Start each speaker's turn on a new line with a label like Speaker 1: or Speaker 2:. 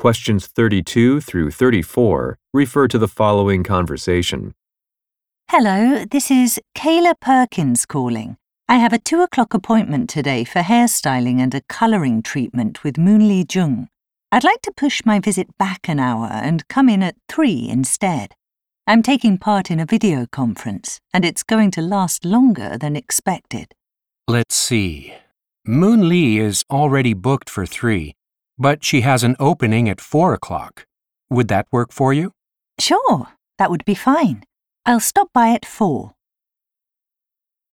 Speaker 1: Questions 32 through 34 refer to the following conversation.
Speaker 2: Hello, this is Kayla Perkins calling. I have a two o'clock appointment today for hairstyling and a colouring treatment with Moonlee Jung. I'd like to push my visit back an hour and come in at three instead. I'm taking part in a video conference, and it's going to last longer than expected.
Speaker 3: Let's see. Moon Lee is already booked for three, but she has an opening at four o'clock. Would that work for you?
Speaker 2: Sure, that would be fine. I'll stop by at four.